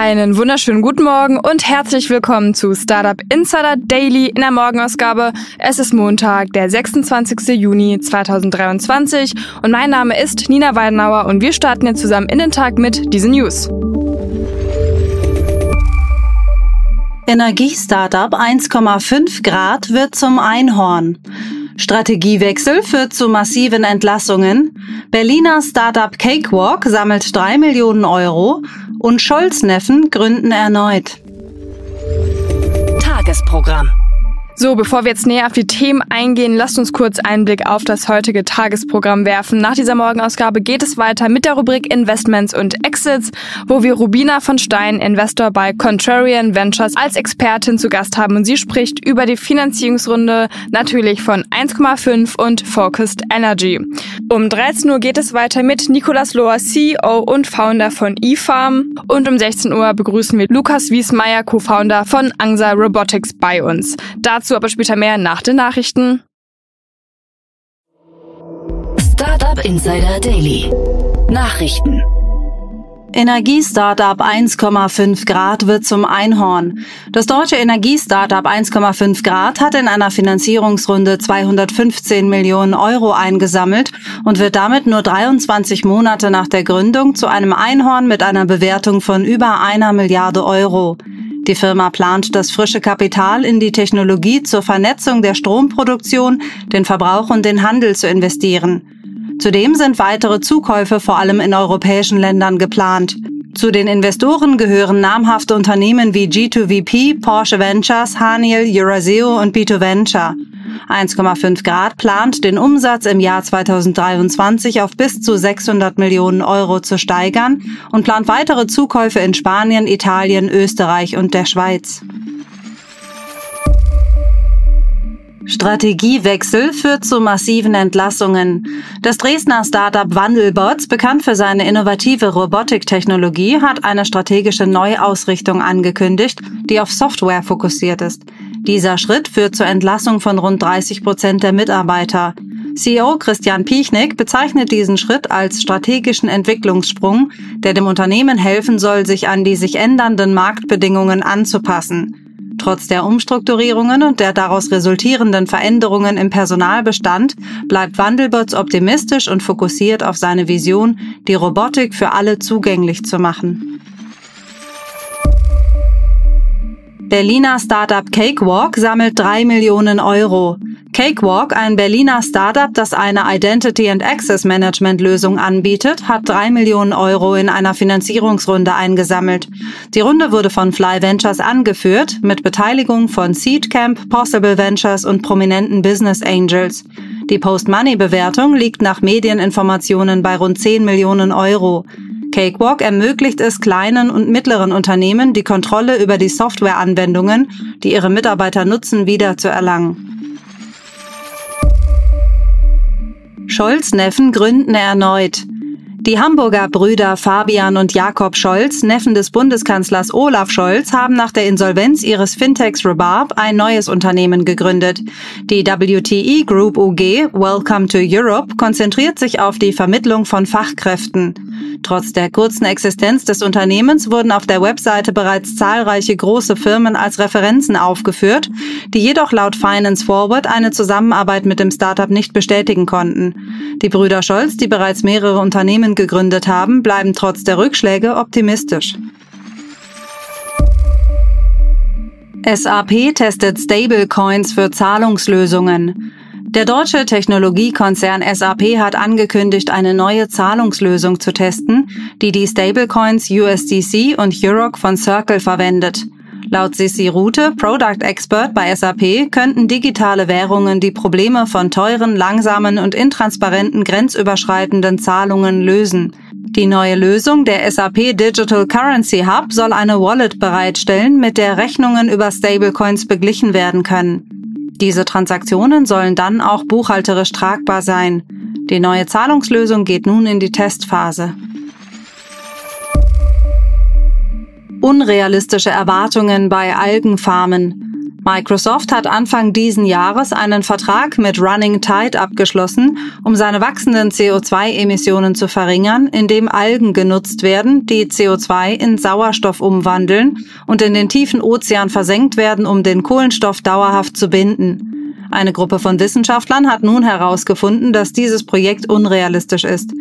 Einen wunderschönen guten Morgen und herzlich willkommen zu Startup Insider Daily in der Morgenausgabe. Es ist Montag, der 26. Juni 2023 und mein Name ist Nina Weidenauer und wir starten jetzt zusammen in den Tag mit diesen News. Energiestartup 1,5 Grad wird zum Einhorn. Strategiewechsel führt zu massiven Entlassungen. Berliner Startup Cakewalk sammelt 3 Millionen Euro und Scholz-Neffen gründen erneut. Tagesprogramm. So, bevor wir jetzt näher auf die Themen eingehen, lasst uns kurz einen Blick auf das heutige Tagesprogramm werfen. Nach dieser Morgenausgabe geht es weiter mit der Rubrik Investments und Exits, wo wir Rubina von Stein, Investor bei Contrarian Ventures, als Expertin zu Gast haben und sie spricht über die Finanzierungsrunde natürlich von 1,5 und Focused Energy. Um 13 Uhr geht es weiter mit Nicolas Lohr, CEO und Founder von eFarm und um 16 Uhr begrüßen wir Lukas Wiesmeier, Co-Founder von Angsa Robotics bei uns. Dazu Dazu aber später mehr nach den Nachrichten. Startup Insider Daily. Nachrichten. Energiestartup 1,5 Grad wird zum Einhorn. Das deutsche Energiestartup 1,5 Grad hat in einer Finanzierungsrunde 215 Millionen Euro eingesammelt und wird damit nur 23 Monate nach der Gründung zu einem Einhorn mit einer Bewertung von über einer Milliarde Euro. Die Firma plant das frische Kapital in die Technologie zur Vernetzung der Stromproduktion, den Verbrauch und den Handel zu investieren. Zudem sind weitere Zukäufe vor allem in europäischen Ländern geplant. Zu den Investoren gehören namhafte Unternehmen wie G2VP, Porsche Ventures, Haniel, Euraseo und B2 Venture. 1,5 Grad plant, den Umsatz im Jahr 2023 auf bis zu 600 Millionen Euro zu steigern und plant weitere Zukäufe in Spanien, Italien, Österreich und der Schweiz. Strategiewechsel führt zu massiven Entlassungen. Das Dresdner Startup Wandelbots, bekannt für seine innovative Robotiktechnologie, hat eine strategische Neuausrichtung angekündigt, die auf Software fokussiert ist. Dieser Schritt führt zur Entlassung von rund 30 Prozent der Mitarbeiter. CEO Christian Piechnik bezeichnet diesen Schritt als strategischen Entwicklungssprung, der dem Unternehmen helfen soll, sich an die sich ändernden Marktbedingungen anzupassen. Trotz der Umstrukturierungen und der daraus resultierenden Veränderungen im Personalbestand bleibt Wandelbots optimistisch und fokussiert auf seine Vision, die Robotik für alle zugänglich zu machen. Berliner Startup Cakewalk sammelt drei Millionen Euro. Cakewalk, ein Berliner Startup, das eine Identity and Access Management Lösung anbietet, hat drei Millionen Euro in einer Finanzierungsrunde eingesammelt. Die Runde wurde von Fly Ventures angeführt, mit Beteiligung von Seedcamp, Possible Ventures und prominenten Business Angels. Die Post-Money-Bewertung liegt nach Medieninformationen bei rund 10 Millionen Euro. Cakewalk ermöglicht es kleinen und mittleren Unternehmen, die Kontrolle über die Softwareanwendungen, die ihre Mitarbeiter nutzen, wieder zu erlangen. Scholz Neffen gründen erneut. Die Hamburger Brüder Fabian und Jakob Scholz, Neffen des Bundeskanzlers Olaf Scholz, haben nach der Insolvenz ihres Fintechs Rebarb ein neues Unternehmen gegründet. Die WTE Group UG, Welcome to Europe, konzentriert sich auf die Vermittlung von Fachkräften. Trotz der kurzen Existenz des Unternehmens wurden auf der Webseite bereits zahlreiche große Firmen als Referenzen aufgeführt, die jedoch laut Finance Forward eine Zusammenarbeit mit dem Startup nicht bestätigen konnten. Die Brüder Scholz, die bereits mehrere Unternehmen gegründet haben, bleiben trotz der Rückschläge optimistisch. SAP testet Stablecoins für Zahlungslösungen. Der deutsche Technologiekonzern SAP hat angekündigt, eine neue Zahlungslösung zu testen, die die Stablecoins USDC und Euroc von Circle verwendet. Laut Sissi Rute, Product Expert bei SAP, könnten digitale Währungen die Probleme von teuren, langsamen und intransparenten grenzüberschreitenden Zahlungen lösen. Die neue Lösung, der SAP Digital Currency Hub, soll eine Wallet bereitstellen, mit der Rechnungen über Stablecoins beglichen werden können. Diese Transaktionen sollen dann auch buchhalterisch tragbar sein. Die neue Zahlungslösung geht nun in die Testphase. Unrealistische Erwartungen bei Algenfarmen. Microsoft hat Anfang diesen Jahres einen Vertrag mit Running Tide abgeschlossen, um seine wachsenden CO2-Emissionen zu verringern, indem Algen genutzt werden, die CO2 in Sauerstoff umwandeln und in den tiefen Ozean versenkt werden, um den Kohlenstoff dauerhaft zu binden. Eine Gruppe von Wissenschaftlern hat nun herausgefunden, dass dieses Projekt unrealistisch ist.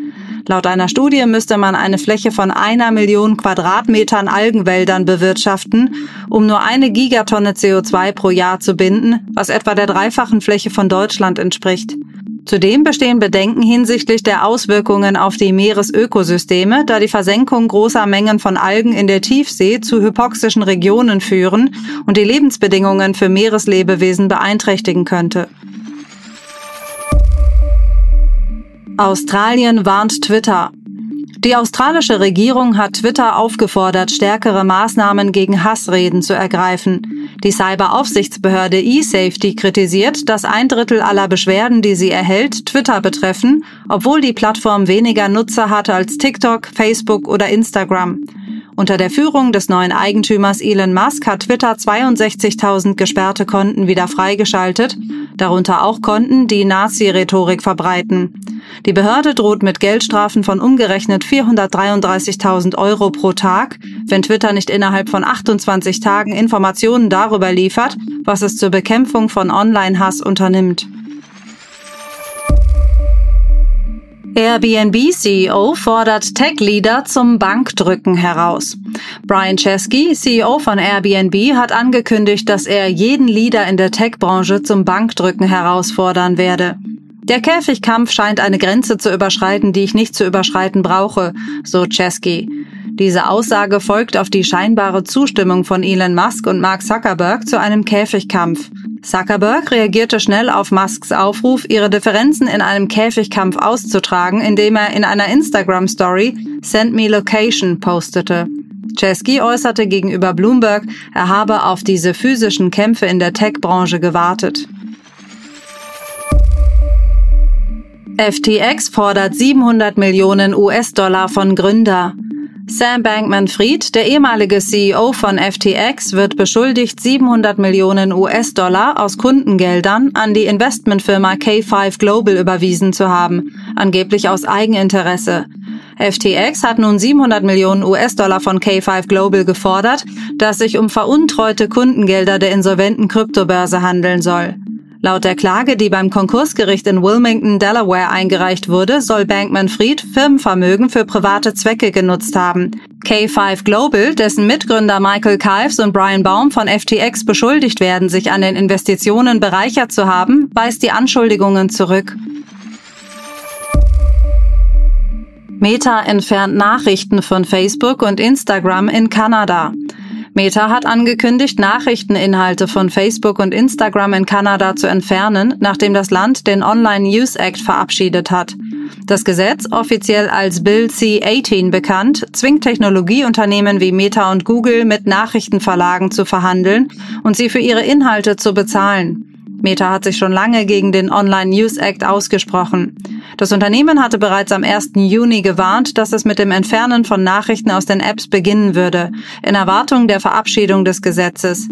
Laut einer Studie müsste man eine Fläche von einer Million Quadratmetern Algenwäldern bewirtschaften, um nur eine Gigatonne CO2 pro Jahr zu binden, was etwa der dreifachen Fläche von Deutschland entspricht. Zudem bestehen Bedenken hinsichtlich der Auswirkungen auf die Meeresökosysteme, da die Versenkung großer Mengen von Algen in der Tiefsee zu hypoxischen Regionen führen und die Lebensbedingungen für Meereslebewesen beeinträchtigen könnte. Australien warnt Twitter. Die australische Regierung hat Twitter aufgefordert, stärkere Maßnahmen gegen Hassreden zu ergreifen. Die Cyberaufsichtsbehörde eSafety kritisiert, dass ein Drittel aller Beschwerden, die sie erhält, Twitter betreffen, obwohl die Plattform weniger Nutzer hat als TikTok, Facebook oder Instagram. Unter der Führung des neuen Eigentümers Elon Musk hat Twitter 62.000 gesperrte Konten wieder freigeschaltet, darunter auch Konten, die Nazi-Rhetorik verbreiten. Die Behörde droht mit Geldstrafen von umgerechnet 433.000 Euro pro Tag, wenn Twitter nicht innerhalb von 28 Tagen Informationen darüber liefert, was es zur Bekämpfung von Online-Hass unternimmt. Airbnb-CEO fordert Tech-Leader zum Bankdrücken heraus. Brian Chesky, CEO von Airbnb, hat angekündigt, dass er jeden Leader in der Tech-Branche zum Bankdrücken herausfordern werde. Der Käfigkampf scheint eine Grenze zu überschreiten, die ich nicht zu überschreiten brauche, so Chesky. Diese Aussage folgt auf die scheinbare Zustimmung von Elon Musk und Mark Zuckerberg zu einem Käfigkampf. Zuckerberg reagierte schnell auf Musks Aufruf, ihre Differenzen in einem Käfigkampf auszutragen, indem er in einer Instagram-Story Send Me Location postete. Chesky äußerte gegenüber Bloomberg, er habe auf diese physischen Kämpfe in der Tech-Branche gewartet. FTX fordert 700 Millionen US-Dollar von Gründer. Sam Bankman-Fried, der ehemalige CEO von FTX, wird beschuldigt, 700 Millionen US-Dollar aus Kundengeldern an die Investmentfirma K5 Global überwiesen zu haben, angeblich aus Eigeninteresse. FTX hat nun 700 Millionen US-Dollar von K5 Global gefordert, das sich um veruntreute Kundengelder der insolventen Kryptobörse handeln soll. Laut der Klage, die beim Konkursgericht in Wilmington, Delaware eingereicht wurde, soll Bankman-Fried Firmenvermögen für private Zwecke genutzt haben. K5 Global, dessen Mitgründer Michael Kives und Brian Baum von FTX beschuldigt werden, sich an den Investitionen bereichert zu haben, weist die Anschuldigungen zurück. Meta entfernt Nachrichten von Facebook und Instagram in Kanada. Meta hat angekündigt, Nachrichteninhalte von Facebook und Instagram in Kanada zu entfernen, nachdem das Land den Online News Act verabschiedet hat. Das Gesetz, offiziell als Bill C-18 bekannt, zwingt Technologieunternehmen wie Meta und Google mit Nachrichtenverlagen zu verhandeln und sie für ihre Inhalte zu bezahlen. Meta hat sich schon lange gegen den Online News Act ausgesprochen. Das Unternehmen hatte bereits am 1. Juni gewarnt, dass es mit dem Entfernen von Nachrichten aus den Apps beginnen würde, in Erwartung der Verabschiedung des Gesetzes.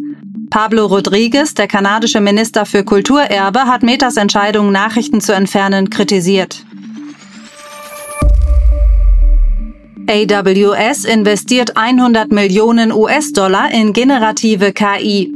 Pablo Rodriguez, der kanadische Minister für Kulturerbe, hat Metas Entscheidung, Nachrichten zu entfernen, kritisiert. AWS investiert 100 Millionen US-Dollar in generative KI.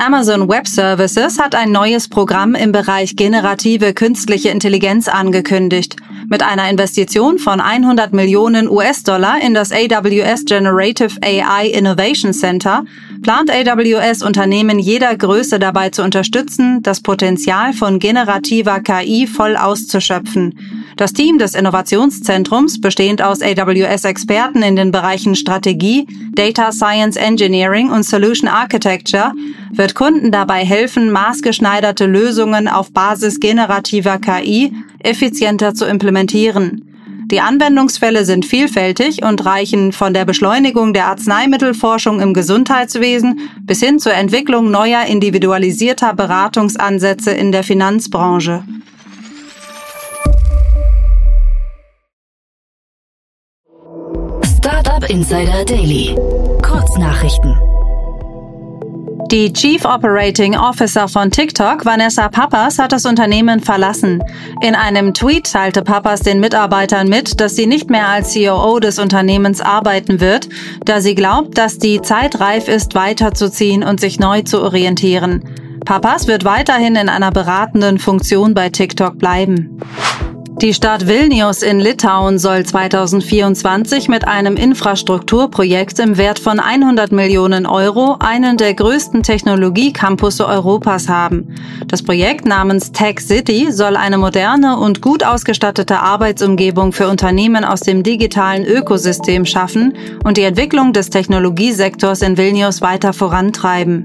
Amazon Web Services hat ein neues Programm im Bereich generative künstliche Intelligenz angekündigt. Mit einer Investition von 100 Millionen US-Dollar in das AWS Generative AI Innovation Center plant AWS Unternehmen jeder Größe dabei zu unterstützen, das Potenzial von generativer KI voll auszuschöpfen. Das Team des Innovationszentrums, bestehend aus AWS-Experten in den Bereichen Strategie, Data Science Engineering und Solution Architecture, wird Kunden dabei helfen, maßgeschneiderte Lösungen auf Basis generativer KI effizienter zu implementieren. Die Anwendungsfälle sind vielfältig und reichen von der Beschleunigung der Arzneimittelforschung im Gesundheitswesen bis hin zur Entwicklung neuer individualisierter Beratungsansätze in der Finanzbranche. Insider Daily. Kurznachrichten. Die Chief Operating Officer von TikTok, Vanessa Pappas, hat das Unternehmen verlassen. In einem Tweet teilte Pappas den Mitarbeitern mit, dass sie nicht mehr als COO des Unternehmens arbeiten wird, da sie glaubt, dass die Zeit reif ist, weiterzuziehen und sich neu zu orientieren. Pappas wird weiterhin in einer beratenden Funktion bei TikTok bleiben. Die Stadt Vilnius in Litauen soll 2024 mit einem Infrastrukturprojekt im Wert von 100 Millionen Euro einen der größten Technologiecampusse Europas haben. Das Projekt namens Tech City soll eine moderne und gut ausgestattete Arbeitsumgebung für Unternehmen aus dem digitalen Ökosystem schaffen und die Entwicklung des Technologiesektors in Vilnius weiter vorantreiben.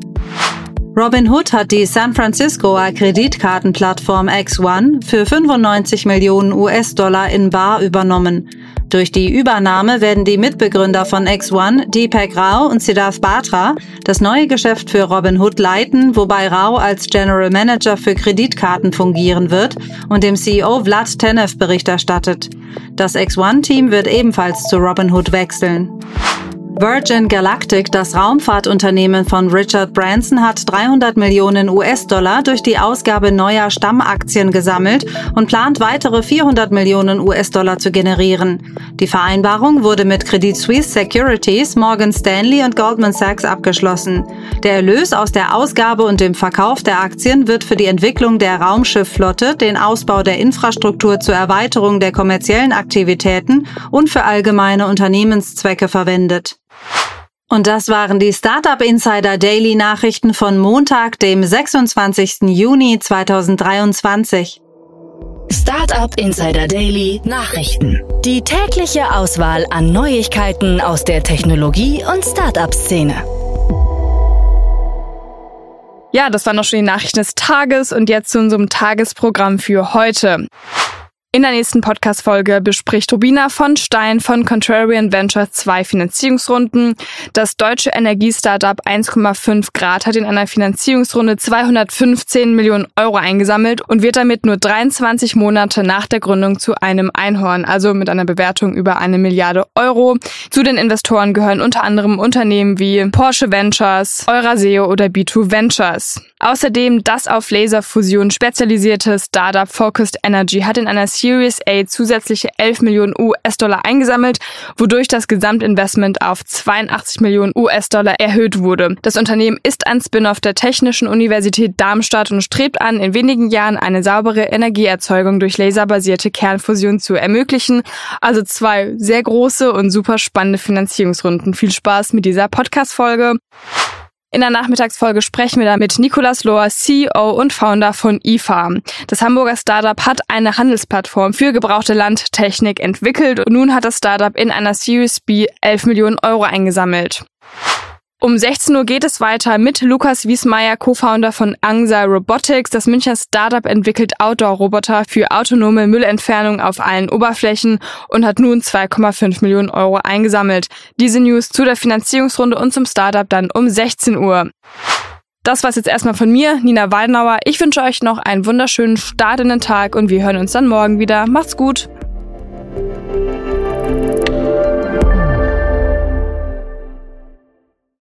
Robinhood hat die San Franciscoer Kreditkartenplattform X1 für 95 Millionen US-Dollar in Bar übernommen. Durch die Übernahme werden die Mitbegründer von X1, Deepak Rao und Siddharth Batra, das neue Geschäft für Robinhood leiten, wobei Rao als General Manager für Kreditkarten fungieren wird und dem CEO Vlad Tenev Bericht erstattet. Das X1-Team wird ebenfalls zu Robinhood wechseln. Virgin Galactic, das Raumfahrtunternehmen von Richard Branson, hat 300 Millionen US-Dollar durch die Ausgabe neuer Stammaktien gesammelt und plant weitere 400 Millionen US-Dollar zu generieren. Die Vereinbarung wurde mit Credit Suisse Securities, Morgan Stanley und Goldman Sachs abgeschlossen. Der Erlös aus der Ausgabe und dem Verkauf der Aktien wird für die Entwicklung der Raumschiffflotte, den Ausbau der Infrastruktur zur Erweiterung der kommerziellen Aktivitäten und für allgemeine Unternehmenszwecke verwendet. Und das waren die Startup Insider Daily Nachrichten von Montag, dem 26. Juni 2023. Startup Insider Daily Nachrichten. Die tägliche Auswahl an Neuigkeiten aus der Technologie- und Startup-Szene. Ja, das waren noch schon die Nachrichten des Tages und jetzt zu unserem Tagesprogramm für heute. In der nächsten Podcast-Folge bespricht Rubina von Stein von Contrarian Venture zwei Finanzierungsrunden. Das deutsche Energiestartup 1,5 Grad hat in einer Finanzierungsrunde 215 Millionen Euro eingesammelt und wird damit nur 23 Monate nach der Gründung zu einem Einhorn, also mit einer Bewertung über eine Milliarde Euro. Zu den Investoren gehören unter anderem Unternehmen wie Porsche Ventures, Euraseo oder B2 Ventures. Außerdem das auf Laserfusion spezialisierte Startup Focused Energy hat in einer Series A zusätzliche 11 Millionen US-Dollar eingesammelt, wodurch das Gesamtinvestment auf 82 Millionen US-Dollar erhöht wurde. Das Unternehmen ist ein Spin-off der Technischen Universität Darmstadt und strebt an, in wenigen Jahren eine saubere Energieerzeugung durch laserbasierte Kernfusion zu ermöglichen. Also zwei sehr große und super spannende Finanzierungsrunden. Viel Spaß mit dieser Podcast-Folge. In der Nachmittagsfolge sprechen wir da mit Nikolas Lohr, CEO und Founder von eFarm. Das Hamburger Startup hat eine Handelsplattform für gebrauchte Landtechnik entwickelt und nun hat das Startup in einer Series B 11 Millionen Euro eingesammelt. Um 16 Uhr geht es weiter mit Lukas Wiesmeier, Co-Founder von Angsa Robotics. Das Münchner Startup entwickelt Outdoor-Roboter für autonome Müllentfernung auf allen Oberflächen und hat nun 2,5 Millionen Euro eingesammelt. Diese News zu der Finanzierungsrunde und zum Startup dann um 16 Uhr. Das war's jetzt erstmal von mir, Nina Weidenauer. Ich wünsche euch noch einen wunderschönen Start in den Tag und wir hören uns dann morgen wieder. Macht's gut!